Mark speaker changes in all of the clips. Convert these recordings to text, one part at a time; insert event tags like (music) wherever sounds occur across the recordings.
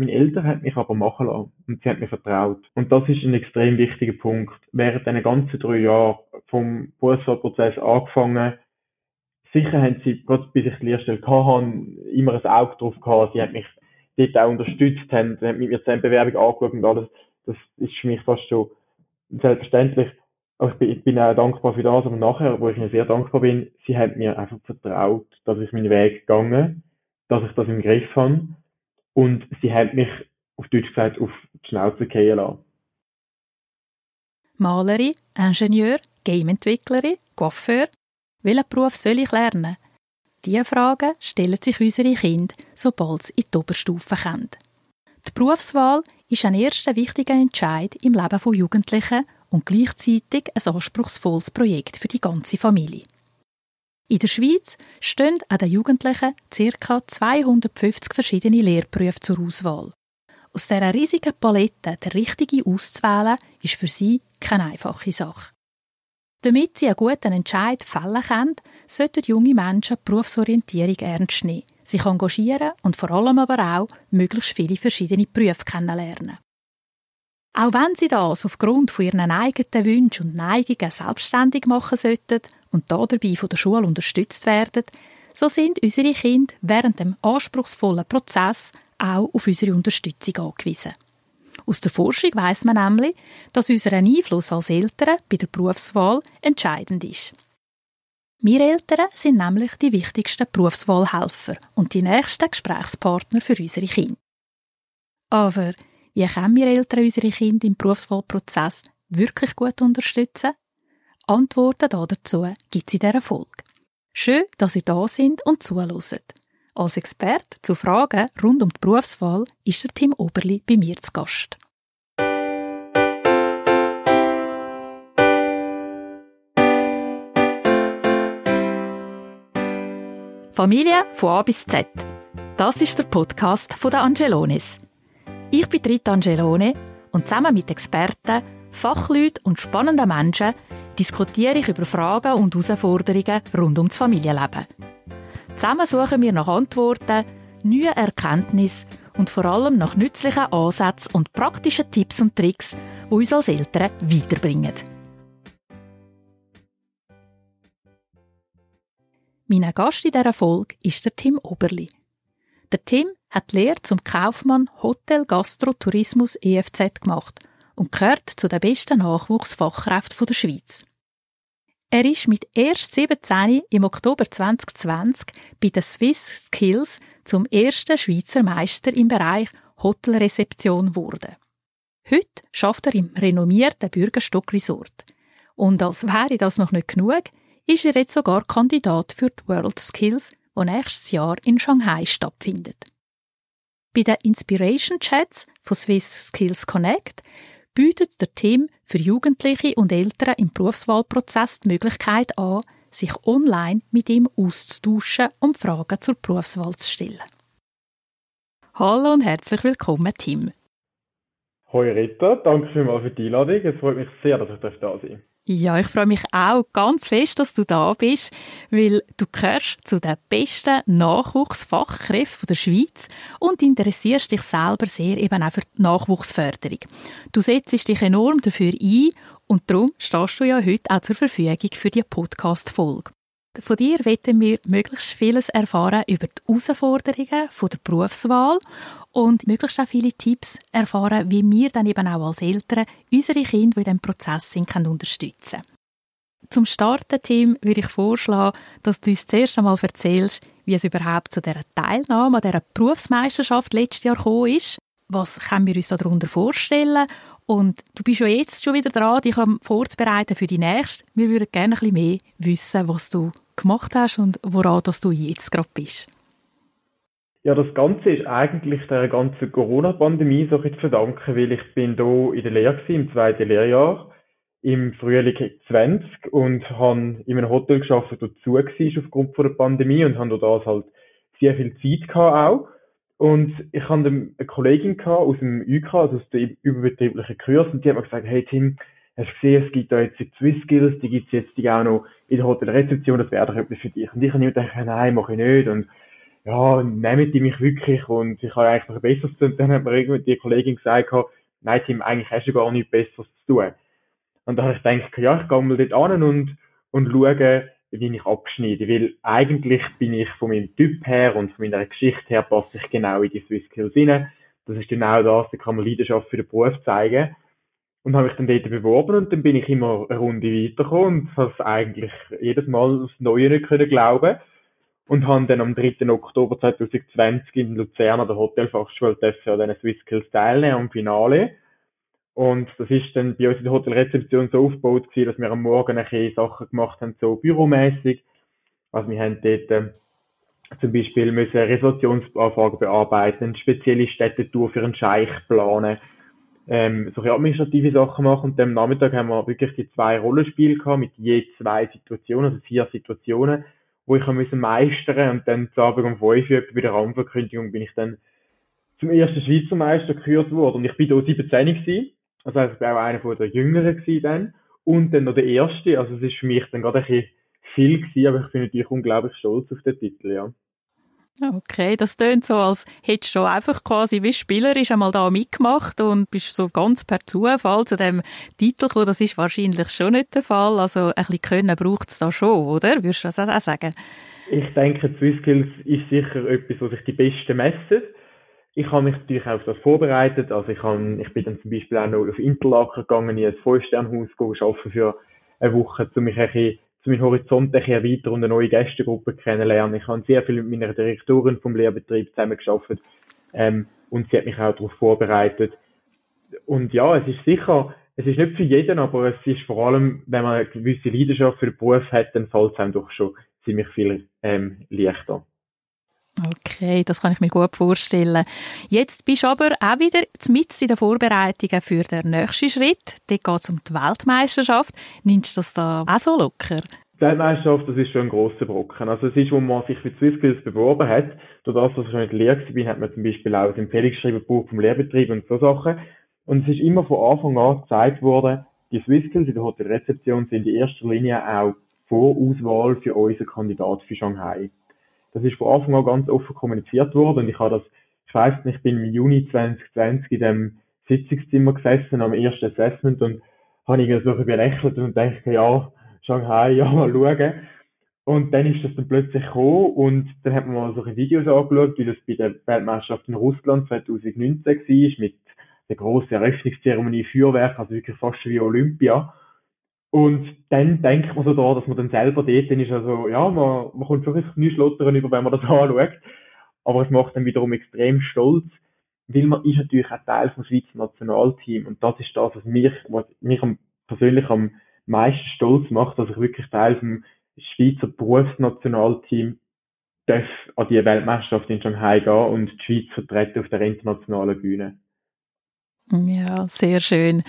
Speaker 1: Meine Eltern haben mich aber machen lassen und sie haben mir vertraut. Und das ist ein extrem wichtiger Punkt. Während diesen ganzen drei Jahren vom Berufswahlprozess angefangen, sicher haben sie, gerade bis ich die Lehrstelle hatte, immer ein Auge drauf gehabt. Sie haben mich dort auch unterstützt, haben, haben mit mir zusammen Bewerbung angeschaut und alles. Das ist für mich fast schon selbstverständlich. Aber ich bin, ich bin auch dankbar für das. Aber nachher, wo ich ihnen sehr dankbar bin, sie haben mir einfach vertraut, dass ich meinen Weg gegangen, dass ich das im Griff habe. Und sie haben mich, auf Deutsch gesagt, auf die Schnauze gehen lassen.
Speaker 2: Malerin, Ingenieur, Gameentwicklerin, Coiffeur. Welchen Beruf soll ich lernen? Diese Fragen stellen sich unsere Kinder, sobald sie in die Oberstufe kommen. Die Berufswahl ist ein erster wichtiger Entscheid im Leben von Jugendlichen und gleichzeitig ein anspruchsvolles Projekt für die ganze Familie. In der Schweiz stehen an den Jugendlichen ca. 250 verschiedene Lehrberufe zur Auswahl. Aus dieser riesigen Palette der richtige auszuwählen, ist für sie keine einfache Sache. Damit sie einen guten Entscheid fällen können, sollten junge Menschen die Berufsorientierung ernst nehmen, sich engagieren und vor allem aber auch möglichst viele verschiedene Berufe kennenlernen. Auch wenn sie das aufgrund von ihren eigenen Wünschen und Neigungen selbstständig machen sollten und dabei von der Schule unterstützt werden, so sind unsere Kinder während dem anspruchsvollen Prozess auch auf unsere Unterstützung angewiesen. Aus der Forschung weiß man nämlich, dass unser Einfluss als Eltern bei der Berufswahl entscheidend ist. Wir Eltern sind nämlich die wichtigsten Berufswahlhelfer und die nächsten Gesprächspartner für unsere Kinder. Aber wie können wir Eltern unsere Kinder im Berufswahlprozess wirklich gut unterstützen? Antworten dazu gibt es in dieser Folge. Schön, dass ihr da sind und zuhört. Als Experte zu Fragen rund um die Berufswahl ist der Tim Oberli bei mir zu Gast. Familie von A bis Z. Das ist der Podcast von der Angelonis. Ich bin Rita Angelone und zusammen mit Experten, Fachleuten und spannenden Menschen diskutiere ich über Fragen und Herausforderungen rund ums Familienleben. Zusammen suchen wir nach Antworten, neuen Erkenntnissen und vor allem nach nützlichen Ansätzen und praktischen Tipps und Tricks, die uns als Eltern weiterbringen. Mein Gast in dieser Folge ist der Tim Oberli. Der Tim hat die Lehre zum Kaufmann Hotel Gastro Tourismus EFZ gemacht und gehört zu den besten Nachwuchsfachkräften der Schweiz. Er ist mit erst 17 im Oktober 2020 bei den Swiss Skills zum ersten Schweizer Meister im Bereich Hotelrezeption geworden. Heute schafft er im renommierten Bürgerstock Resort. Und als wäre das noch nicht genug, ist er jetzt sogar Kandidat für die World Skills, die nächstes Jahr in Shanghai stattfindet. Bei den Inspiration Chats von Swiss Skills Connect bietet der Team für Jugendliche und Eltern im Berufswahlprozess die Möglichkeit an, sich online mit ihm auszutauschen und Fragen zur Berufswahl zu stellen. Hallo und herzlich willkommen, Tim.
Speaker 1: Hoi Rita, danke vielmals für die Einladung. Es freut mich sehr, dass ich da sein darf.
Speaker 2: Ja, ich freue mich auch ganz fest, dass du da bist, weil du gehörst zu den besten Nachwuchsfachkräften der Schweiz und interessierst dich selber sehr eben auch für die Nachwuchsförderung. Du setzt dich enorm dafür ein und darum stehst du ja heute auch zur Verfügung für die Podcast-Folge. Von dir wollen wir möglichst vieles erfahren über die Herausforderungen der Berufswahl und möglichst auch viele Tipps erfahren, wie wir dann eben auch als Eltern unsere Kinder, die in diesem Prozess sind, können unterstützen Zum Starten, Tim, würde ich vorschlagen, dass du uns zuerst einmal erzählst, wie es überhaupt zu dieser Teilnahme an dieser Berufsmeisterschaft letztes Jahr gekommen ist. Was können wir uns darunter vorstellen? Und du bist ja jetzt schon wieder dran, dich vorzubereiten für die nächste. Wir würden gerne ein bisschen mehr wissen, was du gemacht hast und woran dass du jetzt gerade bist.
Speaker 1: Ja, das Ganze ist eigentlich der ganzen Corona-Pandemie so zu verdanken, weil ich bin hier in der Lehre gewesen, im zweiten Lehrjahr im Frühling 20 und habe in einem Hotel geschafft, das zu war aufgrund der Pandemie und habe dort halt sehr viel Zeit gehabt auch. Und ich hatte eine Kollegin aus dem UK, also aus dem überbetrieblichen Kurs, und die hat mir gesagt, hey Tim, hast du gesehen, es gibt da jetzt die Swiss Skills, die gibt es jetzt auch noch in der Hotelrezeption, das wäre doch etwas für dich. Und ich habe gedacht, nein, mache ich nicht. Und ja, nehmen die mich wirklich und ich habe eigentlich noch besseres zu tun. Dann hat mir irgendwie die Kollegin gesagt, nein Tim, eigentlich hast du gar nichts Besseres zu tun. Und da habe ich gedacht, ja, ich gehe mal dort an und, und schaue, wie ich abschneide. Weil eigentlich bin ich von meinem Typ her und von meiner Geschichte her passe ich genau in die Swiss Skills rein. Das ist genau das, da kann man Leidenschaft für den Beruf zeigen. Und habe mich dann dort beworben und dann bin ich immer eine Runde weitergekommen und habe eigentlich jedes Mal das Neue nicht können glauben und habe dann am 3. Oktober 2020 in Luzern an der Hotelfachschule an den Swiss Skills teilnehmen am Finale. Und das ist dann bei uns in der Hotelrezeption so aufgebaut gewesen, dass wir am Morgen ein bisschen Sachen gemacht haben, so büromäßig. Also wir haben dort äh, zum Beispiel müssen Reservationsanfragen bearbeiten, eine spezielle Städtetour für einen Scheich planen, ähm, solche administrative Sachen machen. Und am Nachmittag haben wir wirklich die zwei Rollenspiele gehabt, mit je zwei Situationen, also vier Situationen, wo ich müssen meistern und dann zu Abend um fünf Uhr bei der Rahmenverkündigung bin ich dann zum ersten Schweizer Meister gekürt worden. Und ich bin da 17 gewesen. Also ich war auch einer der Jüngeren gewesen dann. Und dann noch der Erste. Also es ist für mich dann gerade ein bisschen viel gewesen, aber ich bin natürlich unglaublich stolz auf den Titel, ja.
Speaker 2: Okay, das tönt so, als hättest du einfach quasi wie spielerisch einmal da mitgemacht und bist so ganz per Zufall zu dem Titel gekommen. Das ist wahrscheinlich schon nicht der Fall. Also ein bisschen Können braucht es da schon, oder? Würdest du das auch sagen?
Speaker 1: Ich denke, Swissskills ist sicher etwas, was sich die Besten messen. Ich habe mich natürlich auch auf das vorbereitet. Also ich, habe, ich bin dann zum Beispiel auch noch auf Interlaken gegangen, in ein Fünf-Sternhaus arbeiten für eine Woche, um mich ein bisschen zu meinen Horizont ein erweitern und eine neue Gästegruppe kennenlernen. Ich habe sehr viel mit meiner Direktorin vom Lehrbetrieb zusammengearbeitet ähm, und sie hat mich auch darauf vorbereitet. Und ja, es ist sicher, es ist nicht für jeden, aber es ist vor allem, wenn man eine gewisse Leidenschaft für den Beruf hat, dann fällt es einem doch schon ziemlich viel ähm, leichter.
Speaker 2: Okay, das kann ich mir gut vorstellen. Jetzt bist du aber auch wieder mit in den Vorbereitungen für den nächsten Schritt. Dort geht es um die Weltmeisterschaft. Nimmst du das da auch so locker?
Speaker 1: Die Weltmeisterschaft, das ist schon ein grosser Brocken. Also es ist, wo man sich für Swissskills beworben hat, durch das, dass ich schon in der Lehre war, hat man zum Beispiel auch ein Empfehlungsschreiben vom Lehrbetrieb und so Sachen. Und es ist immer von Anfang an gezeigt worden, die Swissskills in der Hotelrezeption sind in erster Linie auch Vorauswahl für unseren Kandidat für Shanghai. Das ist von Anfang an ganz offen kommuniziert worden und ich habe das, ich weiss nicht, ich bin im Juni 2020 in dem Sitzungszimmer gesessen am ersten Assessment und habe irgendwie so belächelt und dachte, ja, Shanghai, (laughs) ja, mal schauen. Und dann ist das dann plötzlich gekommen und dann hat man mal solche Videos angeschaut, wie das bei der Weltmeisterschaft in Russland 2019 war, mit der grossen Eröffnungszeremonie Feuerwerk, also wirklich fast wie Olympia. Und dann denkt man so da, dass man dann selber dort dann ist, also, ja, man, man kommt schon ein bisschen schlottern über, wenn man das (laughs) anschaut. Aber es macht dann wiederum extrem stolz, weil man ist natürlich auch Teil vom Schweizer Nationalteam. Und das ist das, was mich, was mich persönlich am meisten stolz macht, dass ich wirklich Teil vom Schweizer Berufsnationalteam darf an die Weltmeisterschaft in Shanghai gehen und die Schweiz vertreten auf der internationalen Bühne.
Speaker 2: Ja, sehr schön.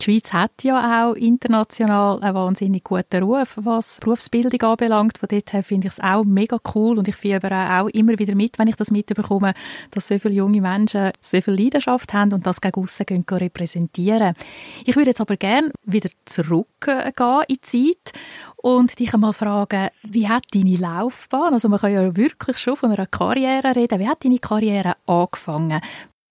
Speaker 2: Die Schweiz hat ja auch international einen wahnsinnig guten Ruf, was Berufsbildung anbelangt. Von dort her finde ich es auch mega cool und ich fiebere auch immer wieder mit, wenn ich das mitbekomme, dass so viele junge Menschen so viel Leidenschaft haben und das gegen aussen gehen repräsentieren. Ich würde jetzt aber gerne wieder zurückgehen in die Zeit und dich einmal fragen, wie hat deine Laufbahn, also man kann ja wirklich schon von einer Karriere reden, wie hat deine Karriere angefangen?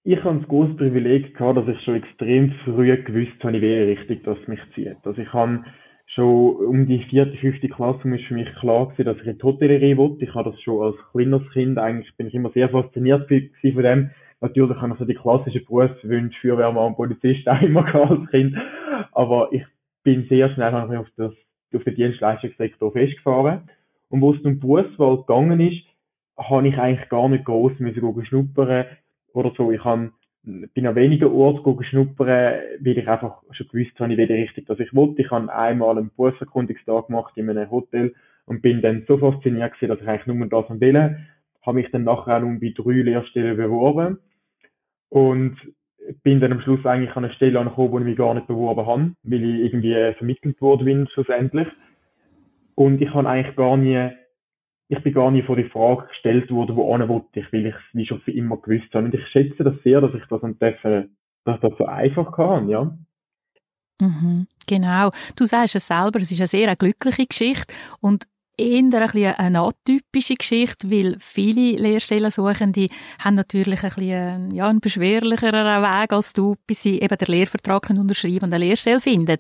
Speaker 1: Ich habe das große Privileg gehabt, dass ich schon extrem früh gewusst habe, in welche Richtung das mich zieht. Also ich habe schon um die vierte, fünfte Klasse ist für mich klar gewesen, dass ich in die Hotellerie wollte. Ich habe das schon als kleines Kind, eigentlich bin ich immer sehr fasziniert von dem. Natürlich habe ich so die klassischen Berufswünsche, Feuerwehrmann, Polizist (laughs) auch immer als Kind. Aber ich bin sehr schnell auf, das, auf den Dienstleistungssektor festgefahren. Und wo es um Berufswahl gegangen ist, habe ich eigentlich gar nicht groß müssen schnuppern oder so. Ich habe bin an wenigen Orten schnuppern, weil ich einfach schon gewusst habe, in welche Richtung dass ich wollte. Ich habe einmal einen Berufserkundungstag gemacht in einem Hotel und bin dann so fasziniert gewesen, dass ich eigentlich nur das will. Habe mich dann nachher auch noch bei drei Lehrstellen beworben und bin dann am Schluss eigentlich an eine Stelle angekommen, wo ich mich gar nicht beworben habe, weil ich irgendwie vermittelt worden bin schlussendlich. Und ich habe eigentlich gar nie ich bin gar nicht vor die Frage gestellt worden, wo ana wollte ich, weil ich es wie schon für immer gewusst habe. Und ich schätze das sehr, dass ich das dürfen, dass das so einfach kann, ja.
Speaker 2: Mhm, genau. Du sagst es selber, es ist eine sehr glückliche Geschichte und eher ein bisschen eine atypische Geschichte, weil viele Lehrstellensuchende haben natürlich ein bisschen, ja, einen beschwerlicheren Weg als du, bis sie eben den Lehrvertrag unterschreiben und eine Lehrstelle finden.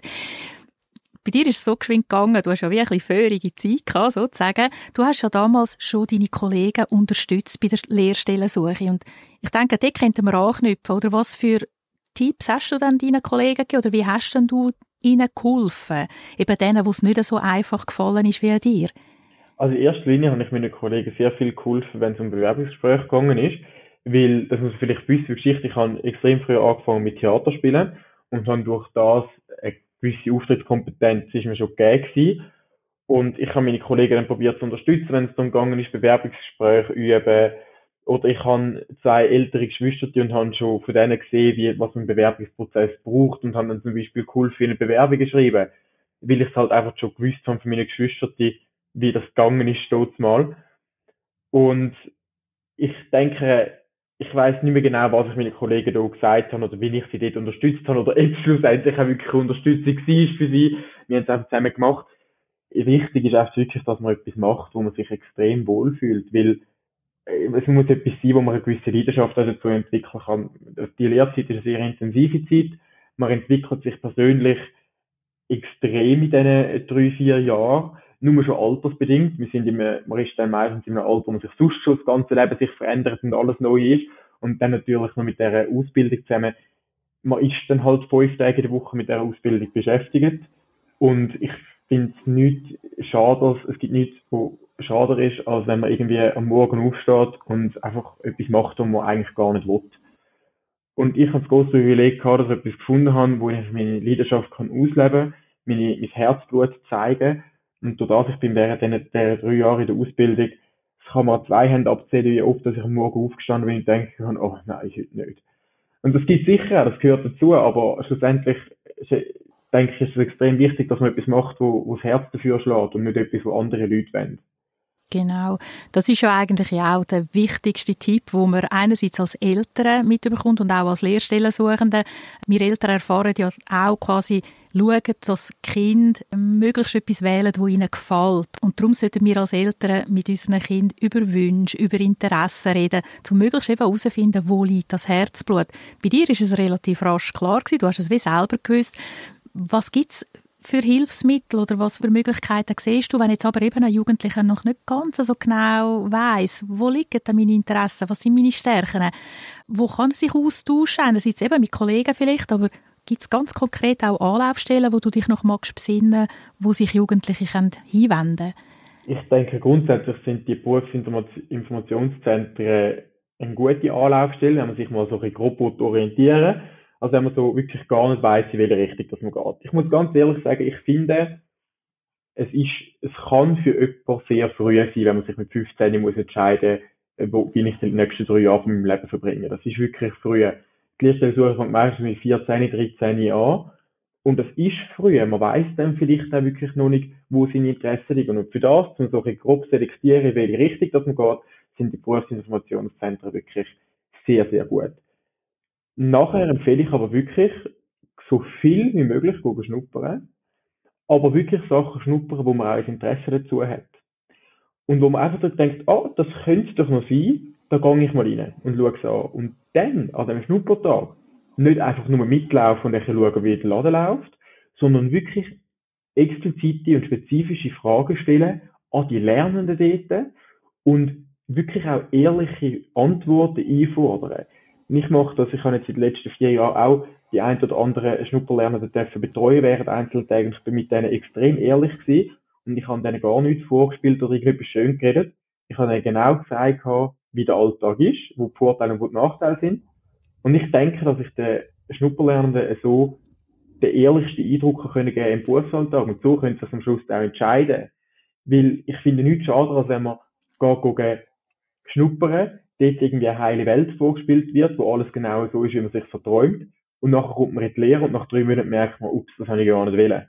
Speaker 2: Bei dir ist es so geschwind gegangen, du hast ja wie ein bisschen feurige Zeit gehabt, sozusagen. Du hast ja damals schon deine Kollegen unterstützt bei der Lehrstellensuche und ich denke, dort könnten wir anknüpfen, oder was für Tipps hast du dann deinen Kollegen gegeben oder wie hast denn du ihnen geholfen? Eben denen, wo es nicht so einfach gefallen ist wie dir?
Speaker 1: Also in erster Linie habe ich meinen Kollegen sehr viel geholfen, wenn es um Bewerbungsgespräche gegangen ist. Weil, das muss man vielleicht wissen, für Geschichte, ich habe extrem früh angefangen mit Theaterspielen und habe durch das eine gewisse Auftrittskompetenz ist mir schon gegeben gewesen. Und ich habe meine Kollegen dann probiert zu unterstützen, wenn es darum gegangen ist, Bewerbungsgespräche üben, oder ich habe zwei ältere Geschwister und habe schon von denen gesehen, wie, was ein Bewerbungsprozess braucht und habe dann zum Beispiel cool für eine Bewerbung geschrieben, weil ich es halt einfach schon gewusst habe von meinen Geschwistern, wie das gegangen ist dort mal. Und ich denke, ich weiß nicht mehr genau, was ich meinen Kollegen da gesagt habe oder wie ich sie dort unterstützt habe oder ob es schlussendlich auch wirklich Unterstützung war für sie. Wir haben es einfach zusammen gemacht. Wichtig ist einfach wirklich, dass man etwas macht, wo man sich extrem wohlfühlt, weil äh, es muss etwas sein, wo man eine gewisse Leidenschaft dazu entwickeln kann. Die Lehrzeit ist eine sehr intensive Zeit. Man entwickelt sich persönlich extrem in diesen drei, vier Jahren. Nur schon altersbedingt. Wir sind immer, man ist dann meistens in einem Alter, wo man sich sonst schon das ganze Leben sich verändert und alles neu ist. Und dann natürlich noch mit dieser Ausbildung zusammen. Man ist dann halt fünf Tage in der Woche mit dieser Ausbildung beschäftigt. Und ich finde es nicht schade, es gibt nichts, wo schade ist, als wenn man irgendwie am Morgen aufsteht und einfach etwas macht, was man eigentlich gar nicht will. Und ich habe das große Privileg gehabt, dass ich etwas gefunden habe, wo ich meine Leidenschaft kann ausleben kann, mein Herzblut zeigen. Und durch das, ich bin während dieser, dieser drei Jahre in der Ausbildung, das kann man an zwei Hände abzählen, wie oft, dass ich am Morgen aufgestanden bin und denke, oh nein, heute nicht. Und das gibt sicher, das gehört dazu, aber schlussendlich denke ich, ist es extrem wichtig, dass man etwas macht, wo, wo das Herz dafür schlägt und nicht etwas, wo andere Leute wollen.
Speaker 2: Genau. Das ist ja eigentlich auch der wichtigste Tipp, wo man einerseits als Eltern mitbekommt und auch als Lehrstellensuchende. Wir Eltern erfahren ja auch quasi, schauen, dass Kind möglichst etwas wählen, das ihnen gefällt. Und darum sollten wir als Eltern mit unseren Kindern über Wünsche, über Interessen reden, um möglichst eben herauszufinden, wo liegt das Herzblut. Bei dir ist es relativ rasch klar gewesen, du hast es wie selber gewusst. Was gibt's für Hilfsmittel oder was für Möglichkeiten siehst du, wenn jetzt aber eben ein Jugendlicher noch nicht ganz so genau weiß, wo liegen denn meine Interessen, was sind meine Stärken, wo kann er sich austauschen, einerseits eben mit Kollegen vielleicht, aber gibt es ganz konkret auch Anlaufstellen, wo du dich noch magst besinnen, wo sich Jugendliche können hinwenden
Speaker 1: Ich denke, grundsätzlich sind die Berufsinformationszentren eine gute Anlaufstelle, wenn man sich mal so ein grob orientieren als wenn man so wirklich gar nicht weiß, in welche Richtung das man geht. Ich muss ganz ehrlich sagen, ich finde, es ist, es kann für jemanden sehr früh sein, wenn man sich mit 15 muss entscheiden, äh, wo will ich die nächsten drei Jahre von meinem Leben verbringen. Das ist wirklich früh. Die Lehrstellensuche fängt meistens mit 14, 13 Jahren an. Und das ist früh. Man weiß dann vielleicht auch wirklich noch nicht, wo seine Interessen liegen. Und für das, um so ein grob selektieren, in welche Richtung das man geht, sind die Berufsinformationszentren wirklich sehr, sehr gut. Nachher empfehle ich aber wirklich, so viel wie möglich zu schnuppern. Aber wirklich Sachen schnuppern, wo man auch ein Interesse dazu hat. Und wo man einfach denkt, ah, oh, das könnte doch noch sein, da gehe ich mal rein und schaue es an. Und dann, an dem Schnuppertag, nicht einfach nur mitlaufen und schauen, wie der Laden läuft, sondern wirklich explizite und spezifische Fragen stellen an die Lernenden dort und wirklich auch ehrliche Antworten einfordern ich mache das, ich habe jetzt in den letzten vier Jahren auch die ein oder andere Schnupperlernenden dürfen betreuen während Einzeltagen. Ich bin mit denen extrem ehrlich gewesen und ich habe denen gar nichts vorgespielt oder irgendetwas schön geredet. Ich habe ihnen genau gesagt, wie der Alltag ist, wo die Vorteile und wo die Nachteile sind. Und ich denke, dass ich den Schnupperlernenden so den ehrlichsten Eindruck können geben im Berufsalltag. Und so können sie das am Schluss auch entscheiden. Weil ich finde nichts schade, als wenn man geht, schnuppern, dort irgendwie eine heile Welt vorgespielt wird, wo alles genau so ist, wie man sich verträumt. Und nachher kommt man in die Lehre und nach drei Monaten merkt man, ups, das habe ich gar nicht wollen.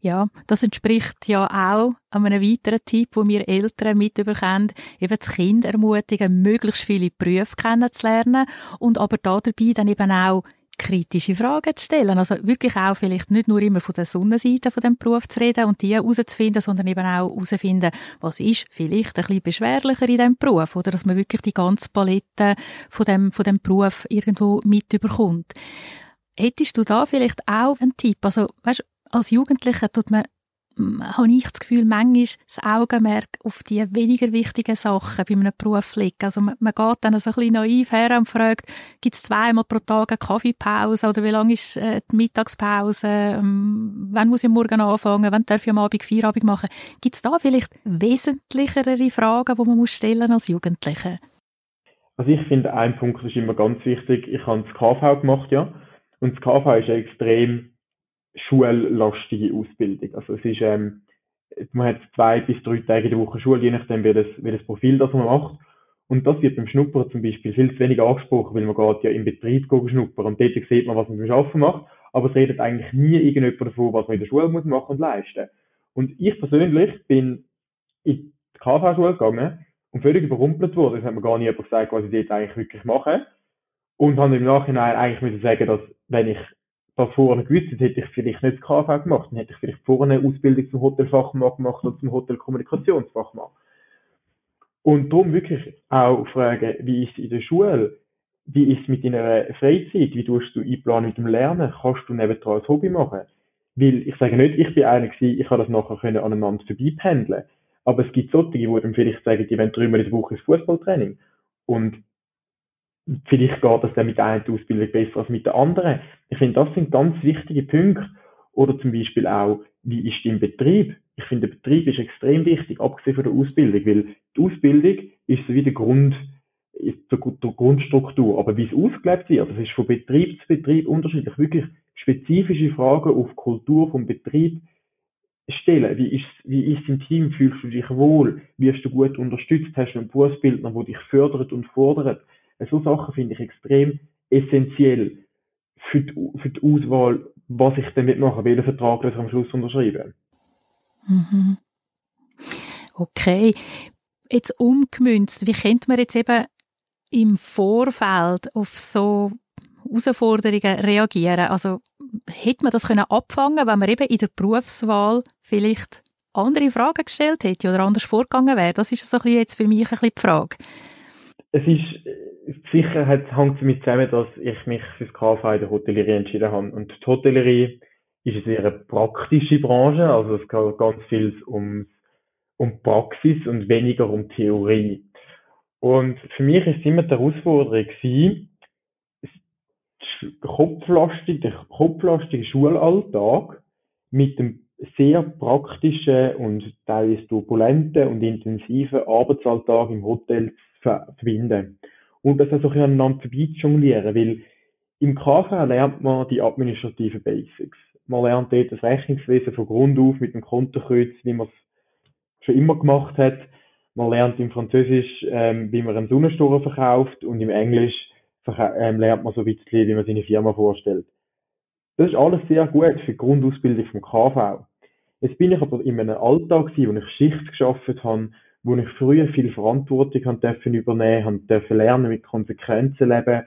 Speaker 2: Ja, das entspricht ja auch einem weiteren Tipp, wo wir Eltern mitbekommen, eben das Kind ermutigen, möglichst viele Berufe kennenzulernen und aber da dabei dann eben auch kritische Fragen zu stellen. Also wirklich auch vielleicht nicht nur immer von der Sonnenseite von dem Beruf zu reden und die herauszufinden, sondern eben auch herauszufinden, was ist vielleicht ein bisschen beschwerlicher in diesem Beruf oder dass man wirklich die ganze Palette von dem, von dem Beruf irgendwo mit überkommt. Hättest du da vielleicht auch einen Tipp? Also, weißt, als Jugendlicher tut man habe ich das Gefühl, manchmal das Augenmerk auf die weniger wichtigen Sachen bei einem Beruf liegt. Also man, man geht dann so ein bisschen naiv her und fragt, gibt es zweimal pro Tag eine Kaffeepause oder wie lange ist äh, die Mittagspause, ähm, wann muss ich morgen anfangen, wann darf ich am Abend Feierabend machen. Gibt es da vielleicht wesentlichere Fragen, die man muss stellen als Jugendliche?
Speaker 1: Also ich finde, ein Punkt ist immer ganz wichtig. Ich habe das KV gemacht, ja. Und das KV ist ja extrem schullastige Ausbildung. Also es ist, ähm, man hat zwei bis drei Tage in der Woche Schule, je nachdem, wie das, wie das Profil das man macht. Und das wird beim Schnuppern zum Beispiel viel zu wenig angesprochen, weil man geht ja im Betrieb schnuppern und dort sieht man, was man beim Arbeiten macht, aber es redet eigentlich nie irgendjemand davon, was man in der Schule muss machen und leisten. Und ich persönlich bin in die KV-Schule gegangen und völlig überrumpelt worden. Das hat mir gar nie jemand gesagt, was ich jetzt eigentlich wirklich mache. Und habe im Nachhinein eigentlich müssen sagen, dass wenn ich davor gewusst hätte, hätte ich vielleicht nicht das KV gemacht, dann hätte ich vielleicht vorher eine Ausbildung zum Hotelfachmann gemacht oder zum Hotelkommunikationsfachmann. Und darum wirklich auch fragen, wie ist es in der Schule? Wie ist es mit deiner Freizeit? Wie tust du einplanen mit dem Lernen? Kannst du nebenan ein Hobby machen? Weil ich sage nicht, ich bin einer gewesen, ich habe das nachher können aneinander vorbeipendeln. Aber es gibt solche, die dann vielleicht sagen, die wollen dreimal in der Woche ins Fußballtraining. Und vielleicht geht das dann mit der einen Ausbildung besser als mit der anderen. Ich finde, das sind ganz wichtige Punkte. Oder zum Beispiel auch, wie ist dein Betrieb? Ich finde, der Betrieb ist extrem wichtig, abgesehen von der Ausbildung, weil die Ausbildung ist so wie der Grund, ist die Grundstruktur. Aber wie es ausgelebt wird, das ist von Betrieb zu Betrieb unterschiedlich. Wirklich spezifische Fragen auf Kultur vom Betrieb stellen. Wie ist, wie ist im Team? Fühlst du dich wohl? Wirst du gut unterstützt? Hast du einen Berufsbildner, der dich fördert und fordert? So Sachen finde ich extrem essentiell für die, für die Auswahl, was ich damit mache, welchen Vertrag ich am Schluss unterschreibe.
Speaker 2: Mhm. Okay. Jetzt umgemünzt, wie könnte man jetzt eben im Vorfeld auf so Herausforderungen reagieren? Also hätte man das können abfangen, wenn man eben in der Berufswahl vielleicht andere Fragen gestellt hätte oder anders vorgegangen wäre? Das ist so ein bisschen jetzt für mich ein bisschen die Frage.
Speaker 1: Es ist sicher hat, hängt damit zusammen, dass ich mich fürs KV in der Hotellerie entschieden habe. Und die Hotellerie ist eine sehr praktische Branche, also es geht ganz viel um, um Praxis und weniger um Theorie. Und für mich ist immer die Herausforderung gewesen, kopflastig, der kopflastige Schulalltag mit dem sehr praktischen und teilweise turbulenten und intensiven Arbeitsalltag im Hotel zu verbinden und das auch so ein bisschen jonglieren, weil im KV lernt man die administrativen Basics. Man lernt dort das Rechnungswesen von Grund auf mit dem Kontokreuz, wie man es schon immer gemacht hat. Man lernt im Französisch, ähm, wie man einen Sonnensturm verkauft und im Englisch ähm, lernt man so ein bisschen, wie man seine Firma vorstellt. Das ist alles sehr gut für die Grundausbildung vom KV. Jetzt bin ich aber in einem Alltag wo ich Schicht geschafft habe, wo ich früher viel Verantwortung haben dürfen übernehmen, haben dürfen lernen, mit Konsequenzen leben,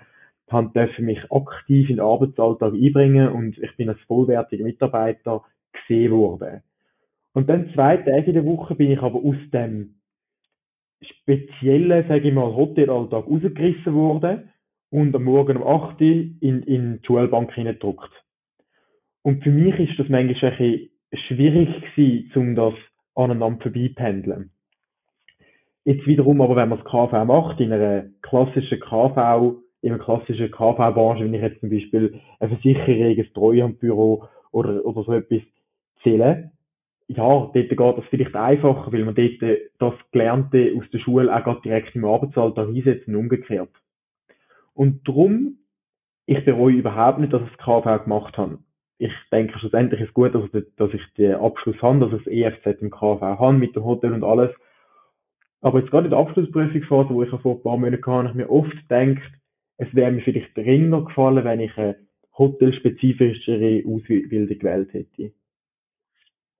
Speaker 1: haben dürfen mich aktiv in den Arbeitsalltag einbringen und ich bin als vollwertiger Mitarbeiter gesehen worden. Und dann zwei Tage in der Woche bin ich aber aus dem speziellen, sage ich mal, Hotelalltag rausgerissen worden und am Morgen um 8 Uhr in, in die Schulbank hineingedruckt. Und für mich ist das manchmal ein bisschen schwierig gewesen, um das aneinander vorbeipendeln. Jetzt wiederum aber, wenn man das KV macht, in einer klassischen KV, in einer klassischen KV-Branche, wenn ich jetzt zum Beispiel eine Versicherung, ein Treuhandbüro oder, oder so etwas zähle, ja, dort geht das vielleicht einfacher, weil man dort das Gelernte aus der Schule auch direkt im Arbeitsalltag einsetzen und umgekehrt. Und darum, ich bereue überhaupt nicht, dass ich das KV gemacht habe. Ich denke, schlussendlich ist es gut, dass ich den Abschluss habe, dass ich das EFZ im KV habe, mit dem Hotel und alles. Aber jetzt gerade in der Abschlussprüfungsphase, wo ich vor ein paar Monaten hatte, habe ich mir oft gedacht, es wäre mir vielleicht dringender gefallen, wenn ich eine hotelspezifischere Ausbildung gewählt hätte.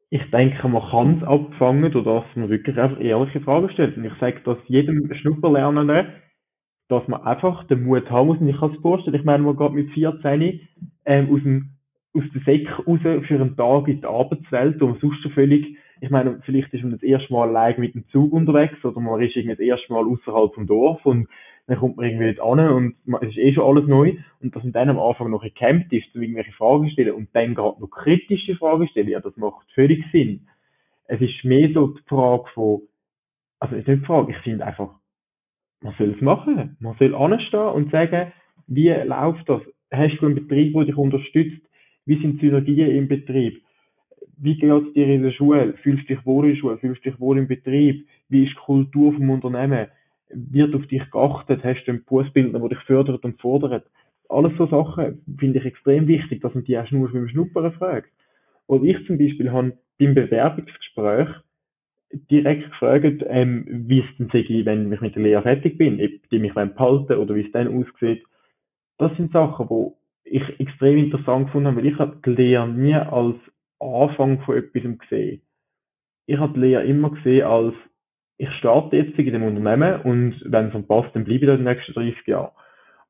Speaker 1: Ich denke, man kann es abfangen, dadurch, dass man wirklich einfach ehrliche Fragen stellt. Und ich sage das jedem Schnupperlernenden, dass man einfach den Mut haben muss. Und ich kann es vorstellen, ich meine, man geht mit 14 ähm, aus dem aus der Säck raus für einen Tag in die Arbeitswelt, wo man sonst völlig, ich meine, vielleicht ist man das erste Mal allein mit dem Zug unterwegs oder man ist irgendwie das erste Mal außerhalb vom Dorf und dann kommt man irgendwie an und es ist eh schon alles neu und dass man dann am Anfang noch gecampt ist, um irgendwelche Fragen stellen und dann gerade noch kritische Fragen stellen, ja, das macht völlig Sinn. Es ist mehr so die Frage von, also es ist nicht die Frage, ich finde einfach, man soll es machen. Man soll anstehen und sagen, wie läuft das? Hast du einen Betrieb, der dich unterstützt? Wie sind Synergien im Betrieb? Wie geht es dir in der Schule? Fühlst du dich wohl in der Schule? Fühlst du dich wohl im Betrieb? Wie ist die Kultur vom Unternehmen? Wird auf dich geachtet? Hast du einen Berufsbildner, der dich fördert und fordert? Alles so Sachen finde ich extrem wichtig, dass man die auch nur beim Schnuppern fragt. Und ich zum Beispiel habe beim Bewerbungsgespräch direkt gefragt, ähm, wie es denn sei, wenn ich mit der Lehre fertig bin, ob die mich behalten oder wie es dann aussieht. Das sind Sachen, die ich extrem interessant gefunden habe, weil ich habe die Lehre nie als Anfang von etwas gesehen. Ich habe die Lehre immer gesehen als, ich starte jetzt in dem Unternehmen und wenn es dann passt, dann bleibe ich da die nächsten 30 Jahre.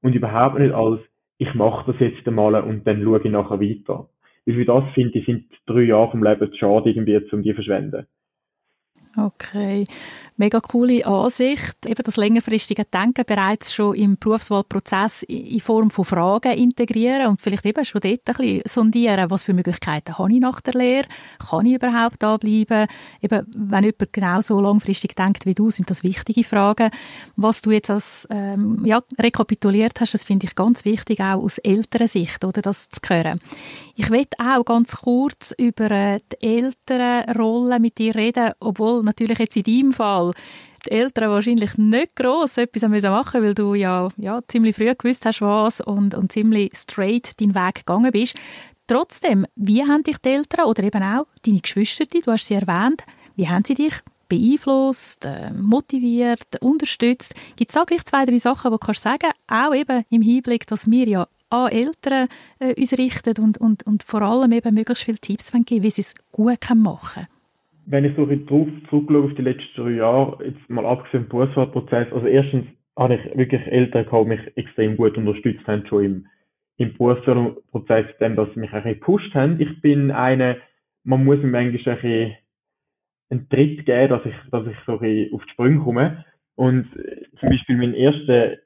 Speaker 1: Und überhaupt nicht als, ich mache das jetzt einmal und dann schaue ich nachher weiter. Weil für das finde ich, sind drei Jahre vom Leben zu schade irgendwie, um die zu verschwenden.
Speaker 2: Okay, mega coole Ansicht. Eben das längerfristige Denken bereits schon im Berufswahlprozess in Form von Fragen integrieren und vielleicht eben schon dort ein bisschen sondieren, was für Möglichkeiten habe ich nach der Lehre? Kann ich überhaupt da bleiben? Eben, wenn jemand genau so langfristig denkt wie du, sind das wichtige Fragen. Was du jetzt als ähm, ja, rekapituliert hast, das finde ich ganz wichtig, auch aus älterer Sicht, oder das zu hören. Ich möchte auch ganz kurz über äh, die älteren Rollen mit dir reden, obwohl natürlich jetzt in deinem Fall die Eltern wahrscheinlich nicht gross etwas machen müssen, weil du ja, ja ziemlich früh gewusst hast, was und, und ziemlich straight deinen Weg gegangen bist. Trotzdem, wie haben dich die Eltern oder eben auch deine Geschwister, du hast sie erwähnt, wie haben sie dich beeinflusst, äh, motiviert, unterstützt? Gibt es da gleich zwei, drei Sachen, die du kannst sagen, auch eben im Hinblick, dass wir ja an Eltern äh, uns richten und, und, und vor allem eben möglichst viele Tipps geben wie sie es gut machen können?
Speaker 1: Wenn ich so drauf zurückschaue auf die letzten drei Jahre, jetzt mal abgesehen vom Berufswahlprozess, also erstens habe ich wirklich Eltern gehabt, die mich extrem gut unterstützt haben, schon im, im Berufswahlprozess, dem, dass sie mich ein bisschen gepusht haben. Ich bin eine, man muss mir manchmal ein bisschen einen Tritt geben, dass ich, dass ich so ein bisschen auf die Sprünge komme. Und zum Beispiel mein erster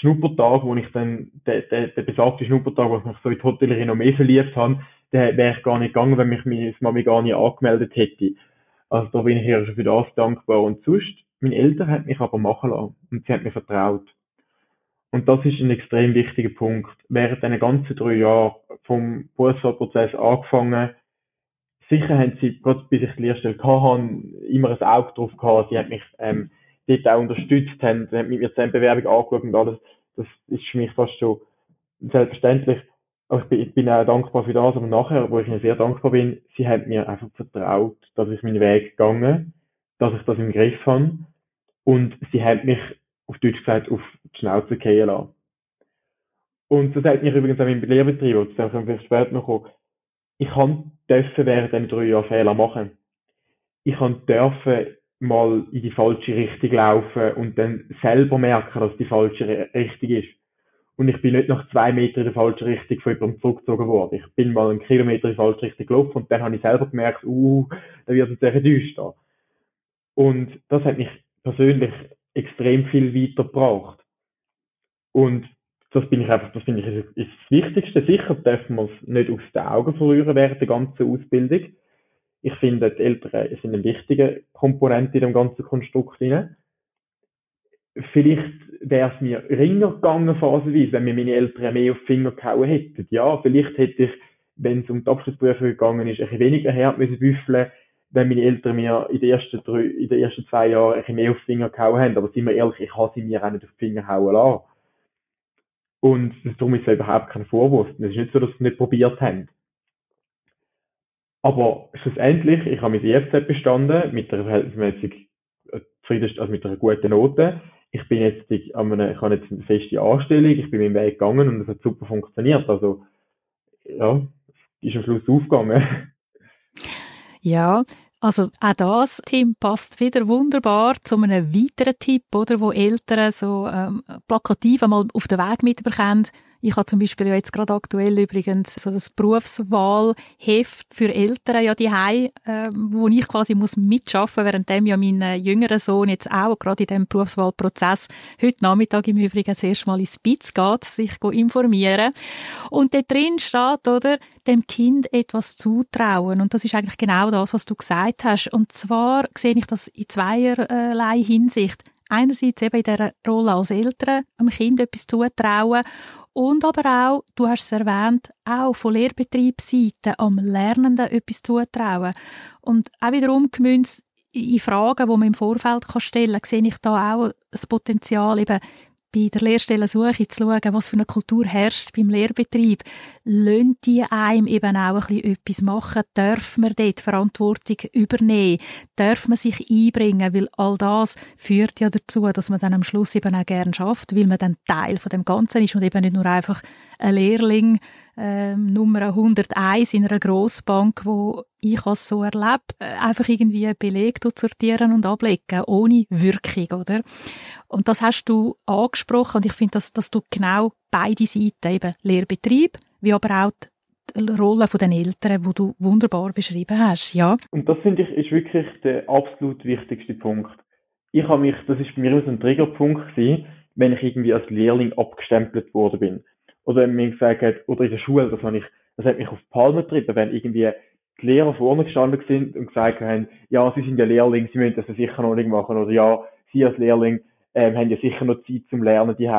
Speaker 1: Schnuppertag, wo ich dann, der, der, der besagte Schnuppertag, wo ich mich so in die Hotellerie noch mehr verliebt habe, der wäre ich gar nicht gegangen, wenn mich meine Mami gar nicht angemeldet hätte. Also da bin ich ihr schon für das dankbar. Und sonst, meine Eltern haben mich aber machen lassen und sie haben mir vertraut. Und das ist ein extrem wichtiger Punkt. Während diesen ganzen drei Jahren vom Berufswahlprozess angefangen, sicher haben sie, gerade bis ich die Lehrstelle hatte, immer ein Auge drauf gehabt. Sie haben mich ähm, dort auch unterstützt haben, haben mit mir zusammen Bewerbung angeschaut und alles. Das ist für mich fast schon selbstverständlich. Aber ich bin, ich bin auch dankbar für das. Aber nachher, wo ich ihnen sehr dankbar bin, sie haben mir einfach vertraut, dass ich meinen Weg gegangen, dass ich das im Griff habe. Und sie haben mich, auf Deutsch gesagt, auf die Schnauze gehen lassen. Und das hat mich übrigens auch mein Lehrbetrieb, und das können wir später noch kommen. Ich kann dürfen während diesen drei Jahren Fehler machen. Ich kann dürfen mal in die falsche Richtung laufen und dann selber merken, dass die falsche Richtung ist. Und ich bin nicht nach zwei Metern in der falschen Richtung von jemandem zurückgezogen worden. Ich bin mal einen Kilometer in die falsche Richtung gelaufen und dann habe ich selber gemerkt, uh, da wird es sehr düster. Und das hat mich persönlich extrem viel weitergebracht. Und das bin ich einfach, das finde ich ist das Wichtigste. Sicher dürfen wir es nicht aus den Augen verlieren während der ganzen Ausbildung. Ich finde, die Eltern sind eine wichtige Komponente in dem ganzen Konstrukt hinein. Vielleicht wäre es mir ringer gegangen, phasenweise, wenn mir meine Eltern mehr auf die Finger gehauen hätten. Ja, vielleicht hätte ich, wenn es um die Abschlussprüfung gegangen ist, ein bisschen weniger hart müssen büffeln, wenn meine Eltern mir in den ersten drei, in den ersten zwei Jahren ein mehr auf die Finger gehauen haben. Aber sind wir ehrlich, ich habe sie mir auch nicht auf die Finger hauen lassen. Und darum ist es überhaupt kein Vorwurf. Es ist nicht so, dass sie es nicht probiert haben. Aber schlussendlich, ich habe mein IFZ bestanden, mit einer verhältnismäßig äh, also mit einer guten Note. Ich bin jetzt, ich, eine, ich habe jetzt eine feste Anstellung, ich bin meinen Weg gegangen und es hat super funktioniert. Also, ja, ist am Schluss aufgegangen. (laughs)
Speaker 2: Ja, Also auch das, Tim, passt wieder wunderbar zu einem weiteren Tipp, oder, wo Eltern so ähm, plakativ einmal auf den Weg mitbekommen. Ich habe zum Beispiel jetzt gerade aktuell übrigens so das Berufswahlheft für Eltern ja die äh, wo ich quasi muss mitschaffen, währenddem ja mein äh, jüngerer Sohn jetzt auch gerade in dem Berufswahlprozess heute Nachmittag im Übrigen das erste Mal ins Spitz geht, sich informieren. Und da drin steht, oder, dem Kind etwas zutrauen. Und das ist eigentlich genau das, was du gesagt hast. Und zwar sehe ich das in zweierlei Hinsicht. Einerseits eben in dieser Rolle als Eltern, dem Kind etwas zutrauen und aber auch, du hast es erwähnt, auch von Lehrbetriebsseite am Lernenden etwas zutrauen. Und auch wiederum gemünzt in Fragen, die man im Vorfeld stellen kann, sehe ich da auch das Potenzial, eben bei der Lehrstellensuche zu schauen, was für eine Kultur herrscht beim Lehrbetrieb. Lassen die einem eben auch ein bisschen etwas machen? Darf man dort Verantwortung übernehmen? Darf man sich einbringen? Weil all das führt ja dazu, dass man dann am Schluss eben auch gerne schafft, weil man dann Teil von dem Ganzen ist und eben nicht nur einfach ein Lehrling, ähm, Nummer 101 in einer Grossbank, wo ich es so erlebt, äh, einfach irgendwie belegt und sortieren und ablegen, ohne Wirkung, oder? Und das hast du angesprochen und ich finde, dass, dass du genau beide Seiten, eben Lehrbetrieb, wie aber auch die Rolle der Eltern, wo du wunderbar beschrieben hast, ja.
Speaker 1: Und das finde ich ist wirklich der absolut wichtigste Punkt. Ich habe mich, das ist bei mir immer so ein Triggerpunkt gewesen, wenn ich irgendwie als Lehrling abgestempelt worden bin. Oder wenn mir gesagt hat, oder in der Schule, das, ich, das hat mich auf die Palme getrieben, wenn irgendwie die Lehrer vorne gestanden sind und gesagt haben, ja, sie sind ja Lehrling, sie müssen das sicher noch nicht machen, oder ja, sie als Lehrling ähm, haben ja sicher noch Zeit zum Lernen die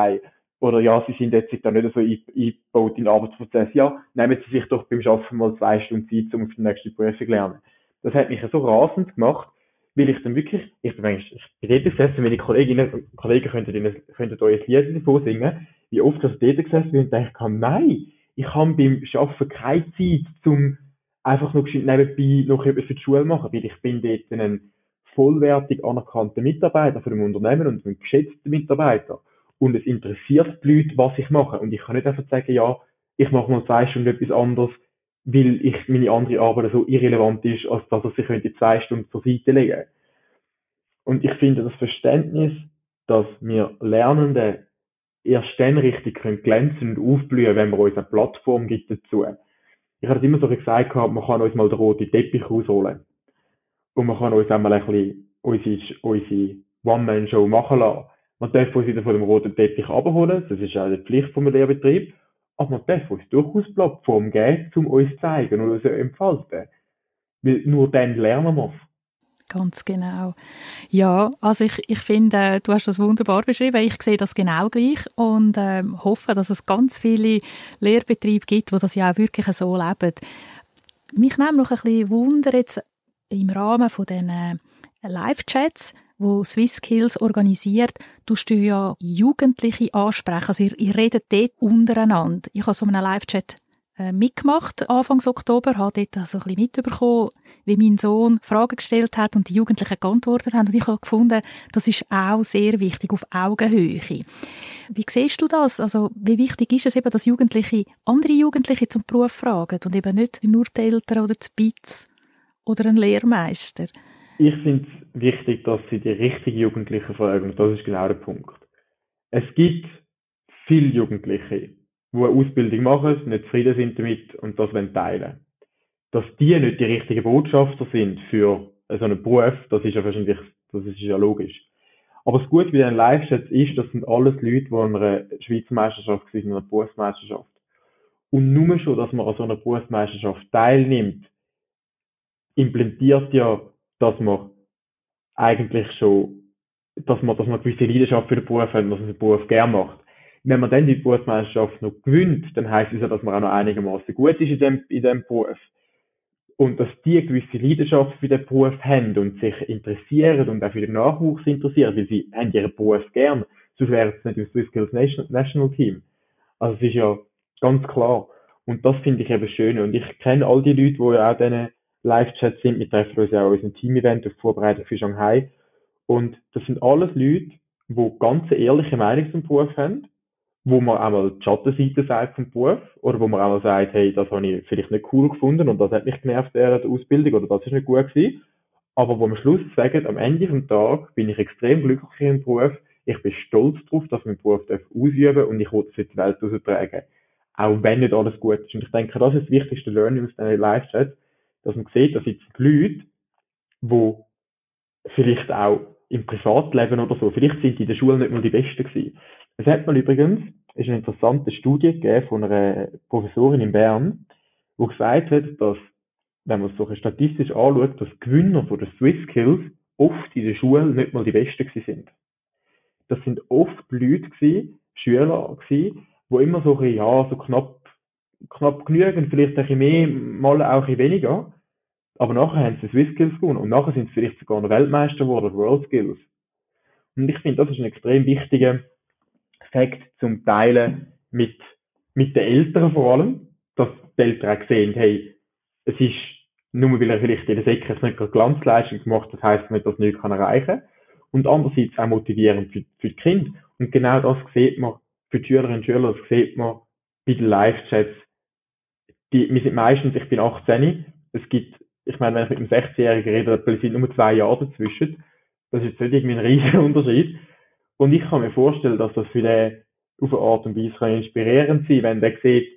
Speaker 1: Oder ja, sie sind jetzt da nicht so eingebaut in den Arbeitsprozess. Ja, nehmen Sie sich doch beim Schaffen mal zwei Stunden Zeit, um auf die nächste Prüfung zu lernen. Das hat mich so rasend gemacht, weil ich dann wirklich, ich bin eigentlich, ich bin dort gesessen, meine Kolleginnen und Kollegen könnten, könnten euch ein Lied davon singen, wie oft ich dort gesessen bin und dachte, nein, ich habe beim Schaffen keine Zeit, um einfach noch nebenbei noch etwas für die Schule zu machen, weil ich bin dort ein vollwertig anerkannter Mitarbeiter von dem Unternehmen und ein geschätzter Mitarbeiter. Und es interessiert die Leute, was ich mache. Und ich kann nicht einfach sagen, ja, ich mache mal zwei Stunden etwas anderes, weil ich meine andere Arbeit so irrelevant ist, als dass ich könnte zwei Stunden zur Seite legen. Und ich finde das Verständnis, dass wir Lernende erst dann richtig können glänzen und aufblühen, wenn wir uns eine Plattform gibt dazu. Ich habe immer so gesagt, man kann uns mal den roten Teppich rausholen. Und man kann uns einmal ein bisschen unsere, unsere One-Man-Show machen lassen. Man darf uns wieder von dem roten Teppich abholen, das ist auch die Pflicht vom Lehrbetrieb. Aber man darf uns durchaus Plattform geben, um uns zu zeigen und uns zu entfalten. Weil nur dann lernen wir es.
Speaker 2: Ganz genau. Ja, also ich, ich finde, du hast das wunderbar beschrieben. Ich sehe das genau gleich und ähm, hoffe, dass es ganz viele Lehrbetriebe gibt, die das ja auch wirklich so leben. Mich nimmt noch ein bisschen Wunder jetzt im Rahmen von den äh, Live-Chats, wo SwissSkills organisiert, tust du ja Jugendliche ansprechen. Also ihr, ihr redet dort untereinander. Ich habe so einen Live-Chat mitgemacht, Anfang Oktober, habe dort also ein bisschen mitbekommen, wie mein Sohn Fragen gestellt hat und die Jugendlichen geantwortet haben. Und ich habe gefunden, das ist auch sehr wichtig, auf Augenhöhe. Wie siehst du das? Also, wie wichtig ist es eben, dass Jugendliche andere Jugendliche zum Beruf fragen und eben nicht nur die Eltern oder die Spitz? oder ein Lehrmeister?
Speaker 1: Ich finde es wichtig, dass sie die richtigen Jugendlichen fragen. Und das ist genau der Punkt. Es gibt viele Jugendliche, die eine Ausbildung machen, nicht zufrieden sind damit und das wollen teilen. Dass die nicht die richtigen Botschafter sind für so einen Beruf, das ist ja wahrscheinlich, das ist ja logisch. Aber das Gute bei diesen Live-Chats ist, das sind alles Leute, die an einer Schweizer Meisterschaft sind, an einer Berufsmeisterschaft. Und nur schon, dass man an so einer Berufsmeisterschaft teilnimmt, implementiert ja, dass man eigentlich schon, dass man, dass man gewisse Leidenschaft für den Beruf hat und dass man den Beruf gerne macht. Wenn man dann die Berufsmeisterschaft noch gewinnt, dann heißt es ja, dass man auch noch einigermaßen gut ist in dem, in dem Beruf. Und dass die gewisse Leidenschaft für den Beruf haben und sich interessieren und auch für den Nachwuchs interessieren, weil sie haben ihren Beruf gern, sonst wäre es nicht im Swiss Skills National Team. Also es ist ja ganz klar. Und das finde ich eben schön. Und ich kenne all die Leute, die ja auch diesen Live-Chats sind. Wir treffen uns ja auch unserem Team-Event auf Vorbereitung für Shanghai. Und das sind alles Leute, die ganz ehrliche Meinung zum Beruf haben, wo man einmal die Schattenseite sagt vom Beruf, oder wo man einmal sagt, hey, das habe ich vielleicht nicht cool gefunden und das hat mich genervt während der Ausbildung, oder das ist nicht gut gewesen. aber wo am Schluss sagen, am Ende des Tages bin ich extrem glücklich im Beruf, ich bin stolz darauf, dass ich meinen Beruf ausüben darf und ich will es in die Welt austragen. Auch wenn nicht alles gut ist. Und ich denke, das ist das wichtigste Learning aus diesen Live-Chats, dass man sieht, dass jetzt die Leute, die vielleicht auch im Privatleben oder so, vielleicht sind die in der Schule nicht mal die Besten gewesen. Es hat mal übrigens, ist eine interessante Studie gegeben von einer Professorin in Bern, die gesagt hat, dass, wenn man es so statistisch anschaut, dass Gewinner von den Swiss Skills oft in der Schule nicht mal die Besten sind. Das sind oft Leute gewesen, Schüler gewesen, die immer so ein bisschen, ja, so knapp, knapp genügend, vielleicht ein bisschen mehr, mal auch ein bisschen weniger, aber nachher haben sie Swiss Skills gewonnen und nachher sind sie vielleicht sogar noch Weltmeister geworden, World Skills. Und ich finde, das ist ein extrem wichtiger Fakt zum Teilen mit, mit den Eltern vor allem, dass die Eltern auch sehen, hey, es ist, nur weil er vielleicht in der Säcke nicht gerade Glanzleistung gemacht das heisst nicht, dass er nichts erreichen kann. Und andererseits auch motivierend für, für die Kinder. Und genau das sieht man für die Schülerinnen und Schüler, das sieht man bei den Live-Chats. Wir sind meistens, ich bin 18, es gibt ich meine, wenn ich mit einem 16-Jährigen rede, dann sind nur zwei Jahre dazwischen. Das ist jetzt nicht irgendwie ein riesiger (laughs) Unterschied. Und ich kann mir vorstellen, dass das für den auf eine Art und Weise kann inspirierend sein, wenn der sieht,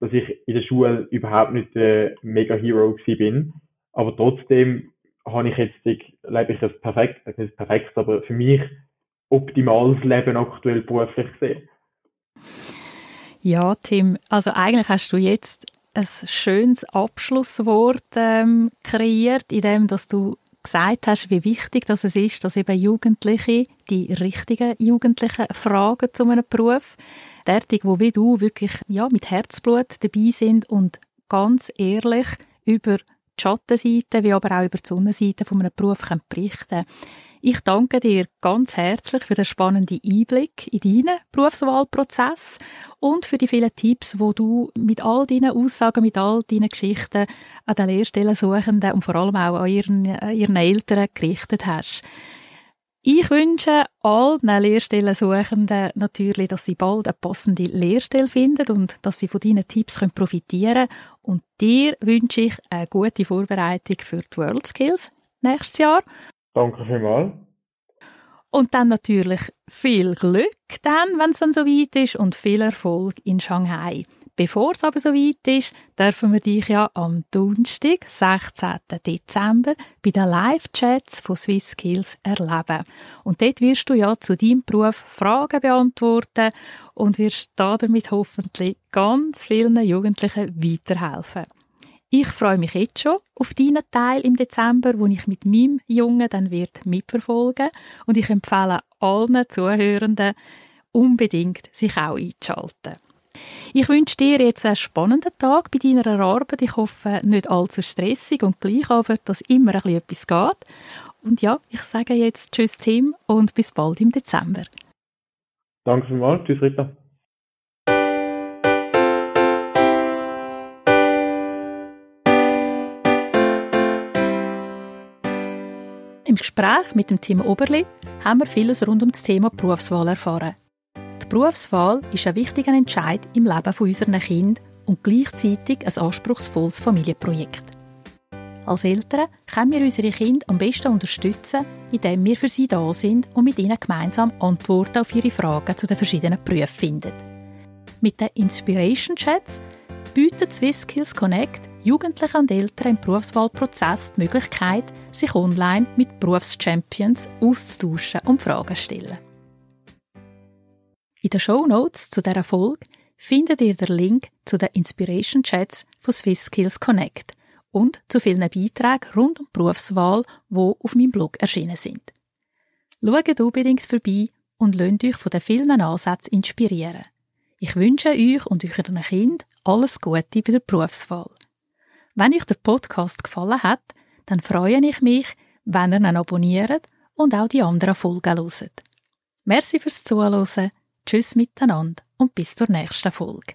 Speaker 1: dass ich in der Schule überhaupt nicht der Mega-Hero bin. Aber trotzdem habe ich jetzt, lebe ich das perfekt, nicht perfekt, aber für mich optimales Leben aktuell beruflich gesehen.
Speaker 2: Ja, Tim, also eigentlich hast du jetzt ein schönes Abschlusswort ähm, kreiert, in dem, dass du gesagt hast, wie wichtig dass es ist, dass eben Jugendliche die richtigen Jugendlichen fragen zu einem Beruf. Derartig, wo wie du wirklich ja, mit Herzblut dabei sind und ganz ehrlich über die Schattenseite, wie aber auch über die Sonnenseite von einem Beruf berichten können. Ich danke dir ganz herzlich für den spannenden Einblick in deinen Berufswahlprozess und für die vielen Tipps, wo du mit all deinen Aussagen, mit all deinen Geschichten an den Lehrstellensuchenden und vor allem auch an ihren, ihren Eltern gerichtet hast. Ich wünsche allen Lehrstellensuchenden natürlich, dass sie bald eine passende Lehrstelle finden und dass sie von deinen Tipps profitieren können. Und dir wünsche ich eine gute Vorbereitung für die World Skills nächstes Jahr
Speaker 1: Danke vielmals.
Speaker 2: Und dann natürlich viel Glück dann, wenn es dann soweit ist und viel Erfolg in Shanghai. Bevor es aber soweit ist, dürfen wir dich ja am Donnerstag, 16. Dezember, bei den Live-Chats von Swiss Skills erleben. Und dort wirst du ja zu deinem Beruf Fragen beantworten und wirst damit hoffentlich ganz vielen Jugendlichen weiterhelfen. Ich freue mich jetzt schon auf deinen Teil im Dezember, wo ich mit meinem Jungen dann wird mitverfolgen und ich empfehle allen Zuhörenden unbedingt sich auch einzuschalten. Ich wünsche dir jetzt einen spannenden Tag bei deiner Arbeit. Ich hoffe, nicht allzu stressig und gleich aber, dass immer ein bisschen etwas geht. Und ja, ich sage jetzt Tschüss Tim und bis bald im Dezember.
Speaker 1: Danke vielmals. Tschüss Rita.
Speaker 2: Im Gespräch mit dem Tim Oberli haben wir vieles rund um das Thema Berufswahl erfahren. Die Berufswahl ist ein wichtiger Entscheid im Leben unserer Kinder und gleichzeitig ein anspruchsvolles Familienprojekt. Als Eltern können wir unsere Kinder am besten unterstützen, indem wir für sie da sind und mit ihnen gemeinsam Antworten auf ihre Fragen zu den verschiedenen Berufen finden. Mit den Inspiration Chats bietet SwissSkills Connect Jugendlichen und Eltern im Berufswahlprozess die Möglichkeit, sich online mit Berufschampions auszutauschen und Fragen stellen. In den Show Notes zu dieser Folge findet ihr den Link zu den Inspiration Chats von Swiss Skills Connect und zu vielen Beiträgen rund um die Berufswahl, die auf meinem Blog erschienen sind. Schaut unbedingt vorbei und lasst euch von den vielen Ansätzen inspirieren. Ich wünsche euch und euren Kind alles Gute bei der Berufswahl. Wenn euch der Podcast gefallen hat, dann freue ich mich, wenn ihr ihn abonniert und auch die anderen Folgen hört. Merci fürs Zuhören, tschüss miteinander und bis zur nächsten Folge.